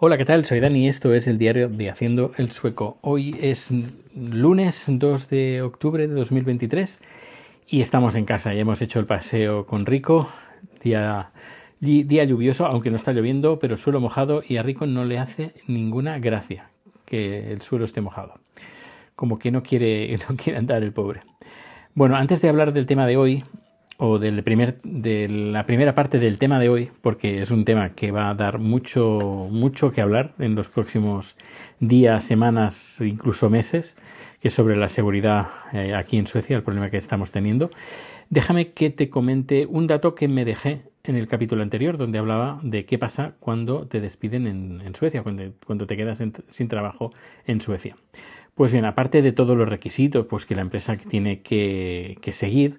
Hola, ¿qué tal? Soy Dani y esto es el diario de Haciendo el Sueco. Hoy es lunes 2 de octubre de 2023 y estamos en casa. Ya hemos hecho el paseo con Rico, día, día lluvioso, aunque no está lloviendo, pero suelo mojado y a Rico no le hace ninguna gracia que el suelo esté mojado. Como que no quiere, no quiere andar el pobre. Bueno, antes de hablar del tema de hoy, o del primer, de la primera parte del tema de hoy, porque es un tema que va a dar mucho, mucho que hablar en los próximos días, semanas, incluso meses, que es sobre la seguridad eh, aquí en Suecia, el problema que estamos teniendo. Déjame que te comente un dato que me dejé en el capítulo anterior, donde hablaba de qué pasa cuando te despiden en, Suecia, cuando, cuando, te quedas sin trabajo en Suecia. Pues bien, aparte de todos los requisitos pues, que la empresa tiene que, que seguir,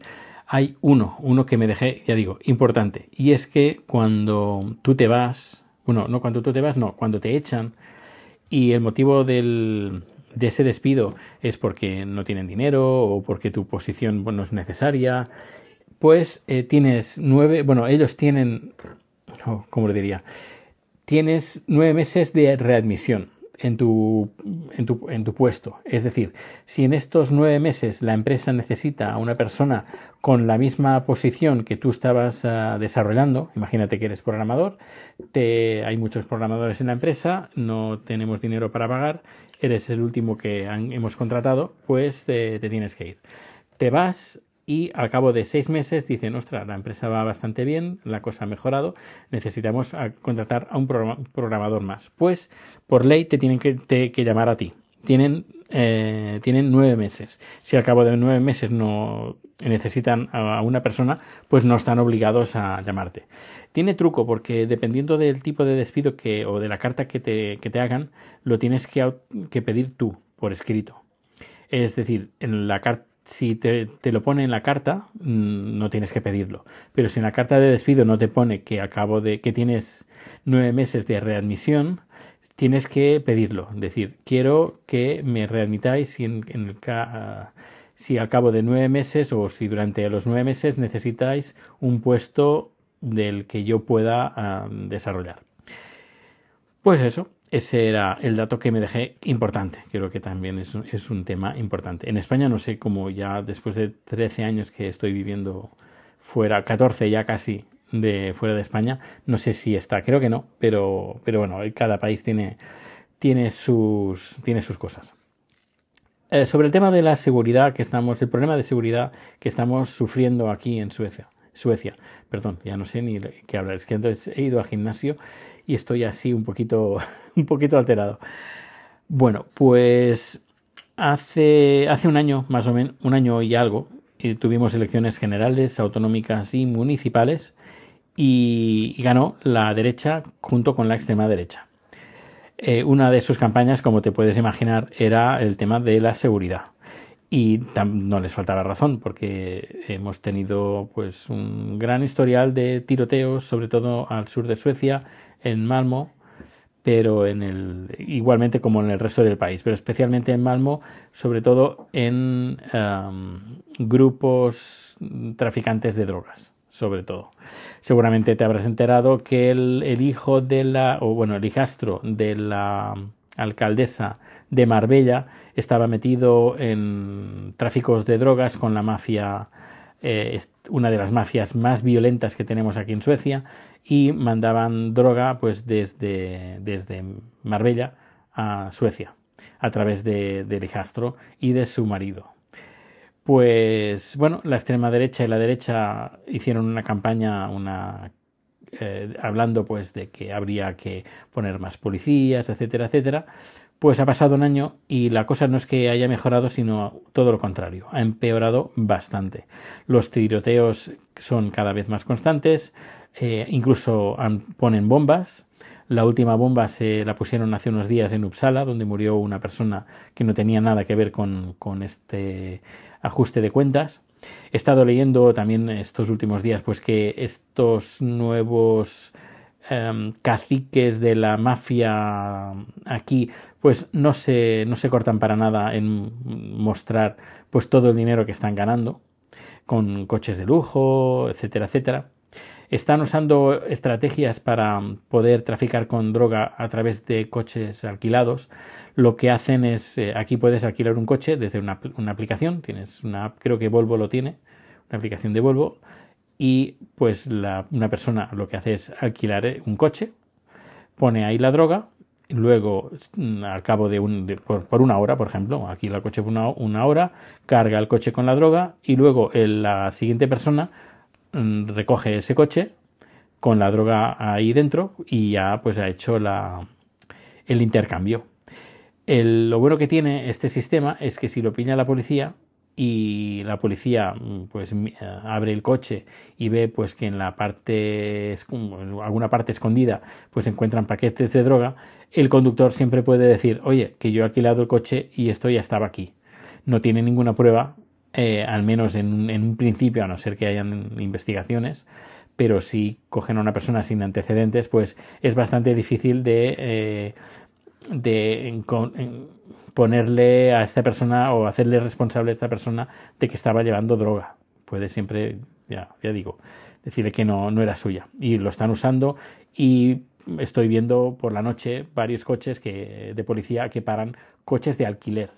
hay uno, uno que me dejé, ya digo, importante, y es que cuando tú te vas, bueno, no cuando tú te vas, no, cuando te echan, y el motivo del, de ese despido es porque no tienen dinero o porque tu posición no es necesaria, pues eh, tienes nueve, bueno, ellos tienen, ¿cómo lo diría? Tienes nueve meses de readmisión en tu, en tu, en tu puesto. Es decir, si en estos nueve meses la empresa necesita a una persona con la misma posición que tú estabas ah, desarrollando, imagínate que eres programador, te, hay muchos programadores en la empresa, no tenemos dinero para pagar, eres el último que hemos contratado, pues te tienes que ir. Te vas y al cabo de seis meses dicen, ostras, la empresa va bastante bien, la cosa ha mejorado, necesitamos contratar a un programador más. Pues por ley te tienen que, llamar a ti. Tienen, eh, tienen nueve meses. Si al cabo de nueve meses no necesitan a una persona, pues no están obligados a llamarte. Tiene truco porque dependiendo del tipo de despido que, o de la carta que te, que te hagan, lo tienes que, que pedir tú por escrito. Es decir, en la carta si te, lo pone en la carta, mm, no tienes que pedirlo. Pero si en la carta de despido no te pone que acabo de que tienes nueve meses de readmisión, tienes que pedirlo. Es decir, quiero que me readmitáis si, en, el, si al cabo de nueve meses o si durante los nueve meses necesitáis un puesto del que yo pueda ah, desarrollar. Pues eso, ese era el dato que me dejé importante. Creo que también es, es, un tema importante. En España no sé cómo ya después de 13 años que estoy viviendo fuera, 14 ya casi de fuera de España, no sé si está, creo que no, pero, pero bueno, cada país tiene, tiene, sus, tiene sus cosas. Eh, sobre el tema de la seguridad que estamos, el problema de seguridad que estamos sufriendo aquí en Suecia. Suecia, perdón, ya no sé ni qué hablar. Es que entonces he ido al gimnasio y estoy así un poquito, un poquito alterado. Bueno, pues hace, hace un año, más o menos, un año y algo, eh, tuvimos elecciones generales, autonómicas y municipales y, ganó la derecha junto con la extrema derecha. Eh, una de sus campañas, como te puedes imaginar, era el tema de la seguridad. Y no les faltaba razón, porque hemos tenido pues un gran historial de tiroteos, sobre todo al sur de Suecia, en Malmo, pero en el igualmente como en el resto del país, pero especialmente en Malmo, sobre todo en grupos traficantes de drogas, sobre todo. Seguramente te habrás enterado que el, el hijo de la, o bueno, el hijastro de la alcaldesa de Marbella estaba metido en tráficos de drogas con la mafia eh, una de las mafias más violentas que tenemos aquí en Suecia y mandaban droga pues desde, desde Marbella a Suecia a través de, del hijastro y de su marido. Pues bueno, la extrema derecha y la derecha hicieron una campaña, una eh, hablando pues de que habría que poner más policías, etcétera, etcétera. Pues ha pasado un año y la cosa no es que haya mejorado, sino todo lo contrario, ha empeorado bastante. Los tiroteos son cada vez más constantes, eh, incluso ponen bombas. La última bomba se la pusieron hace unos días en Uppsala, donde murió una persona que no tenía nada que ver con, este ajuste de cuentas. He estado leyendo también estos últimos días pues que estos nuevos Em, caciques de la mafia aquí pues no se, no se cortan para nada en mostrar pues todo el dinero que están ganando con coches de lujo, etcétera, etcétera. Están usando estrategias para poder traficar con droga a través de coches alquilados. Lo que hacen es, eh, aquí puedes alquilar un coche desde una, una aplicación, tienes una creo que Volvo lo tiene, una aplicación de Volvo, y pues la, una persona lo que hace es alquilar eh, un coche, pone ahí la droga, luego mm, al cabo de, un, por, una hora, por ejemplo, alquila el coche por una, hora, carga el coche con la droga y luego la siguiente persona recoge ese coche con la droga ahí dentro y ya pues ha hecho la, el intercambio. lo bueno que tiene este sistema es que si lo pilla la policía, y la policía mm, pues eh, abre el coche y ve pues que en la parte alguna parte escondida pues encuentran paquetes de droga el conductor siempre puede decir oye que yo he alquilado el coche y esto ya estaba aquí no tiene ninguna prueba eh, al menos en, un principio a no ser que hayan investigaciones pero si cogen a una persona sin antecedentes pues es bastante difícil de eh, ponerle a esta persona o hacerle responsable a esta persona de que estaba llevando droga. Puede siempre, ya, ya digo, decirle que no, no era suya. Y lo están usando y estoy viendo por la noche varios coches que, de policía que paran coches de alquiler.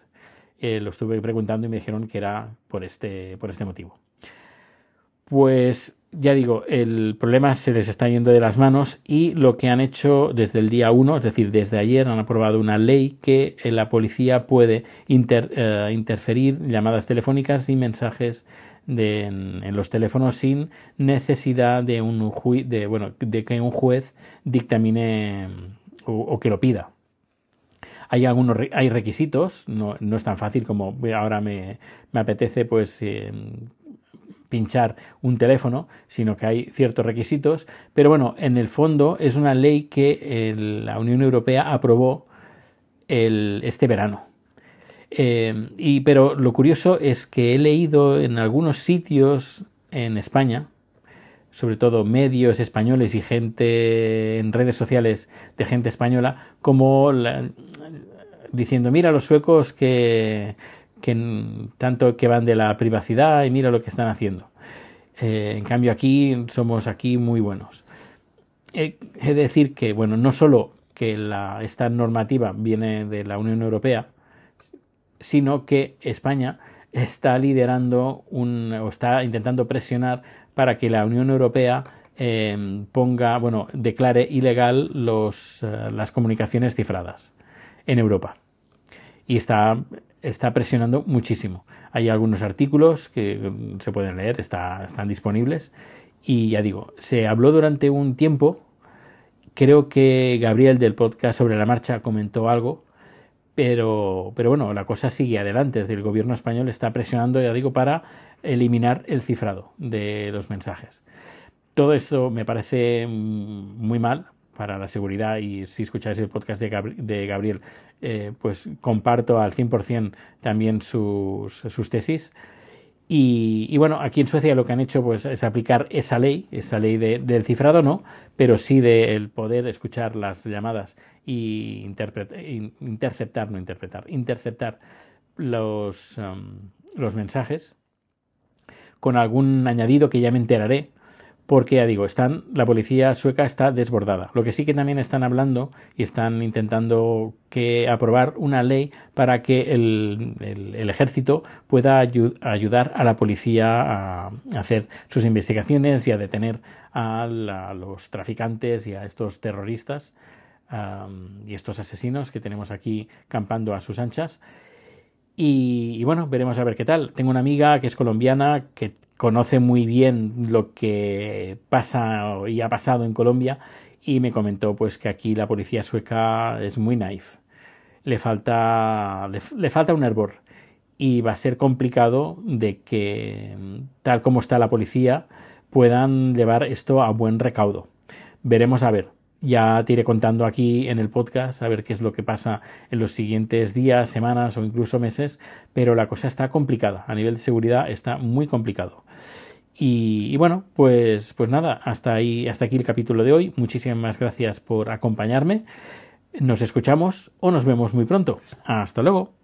Eh, lo estuve preguntando y me dijeron que era por este, por este motivo. Pues ya digo, el problema se les está yendo de las manos y lo que han hecho desde el día 1, es decir, desde ayer, han aprobado una ley que eh, la policía puede eh, interferir llamadas telefónicas y mensajes en, los teléfonos sin necesidad de, un de, bueno, de que un juez dictamine o, que lo pida. Hay algunos hay requisitos, no, no, es tan fácil como ahora me, me apetece pues eh, pinchar un teléfono, sino que hay ciertos requisitos. Pero bueno, en el fondo es una ley que la Unión Europea aprobó el, este verano. Eh, y, pero lo curioso es que he leído en algunos sitios en España, sobre todo medios españoles y gente en redes sociales de gente española, como diciendo, mira los suecos que que tanto que van de la privacidad y mira lo que están haciendo. Eh, en cambio aquí somos aquí muy buenos. He de decir que, bueno, no solo que la, esta normativa viene de la Unión Europea, sino que España está liderando un, o está intentando presionar para que la Unión Europea eh, ponga, bueno, declare ilegal los, eh, las comunicaciones cifradas en Europa. Y está está presionando muchísimo. Hay algunos artículos que mm, se pueden leer, está, están disponibles. Y ya digo, se habló durante un tiempo, creo que Gabriel del podcast sobre la marcha comentó algo, pero, pero bueno, la cosa sigue adelante. El gobierno español está presionando, ya digo, para eliminar el cifrado de los mensajes. Todo esto me parece muy mal, para la seguridad y si escucháis el podcast de, Gabriel, eh, pues comparto al 100% también sus, sus tesis. Y, bueno, aquí en Suecia lo que han hecho pues, es aplicar esa ley, esa ley del cifrado no, pero sí del poder escuchar las llamadas y interceptar, no interpretar, interceptar los, um, los mensajes. Con algún añadido que ya me enteraré porque digo, la policía sueca está desbordada. Lo que sí que también están hablando y están intentando que aprobar una ley para que el, ejército pueda ayudar a la policía a hacer sus investigaciones y a detener a, los traficantes y a estos terroristas y estos asesinos que tenemos aquí campando a sus anchas. Y, bueno, veremos a ver qué tal. Tengo una amiga que es colombiana que conoce muy bien lo que pasa y ha pasado en Colombia y me comentó pues que aquí la policía sueca es muy naif. Le falta, le, falta un hervor y va a ser complicado de que, tal como está la policía, puedan llevar esto a buen recaudo. Veremos a ver. Ya te iré contando aquí en el podcast a ver qué es lo que pasa en los siguientes días, semanas o incluso meses, pero la cosa está complicada. A nivel de seguridad está muy complicado. Y, bueno, pues, pues nada, hasta ahí, hasta aquí el capítulo de hoy. Muchísimas gracias por acompañarme. Nos escuchamos o nos vemos muy pronto. Hasta luego.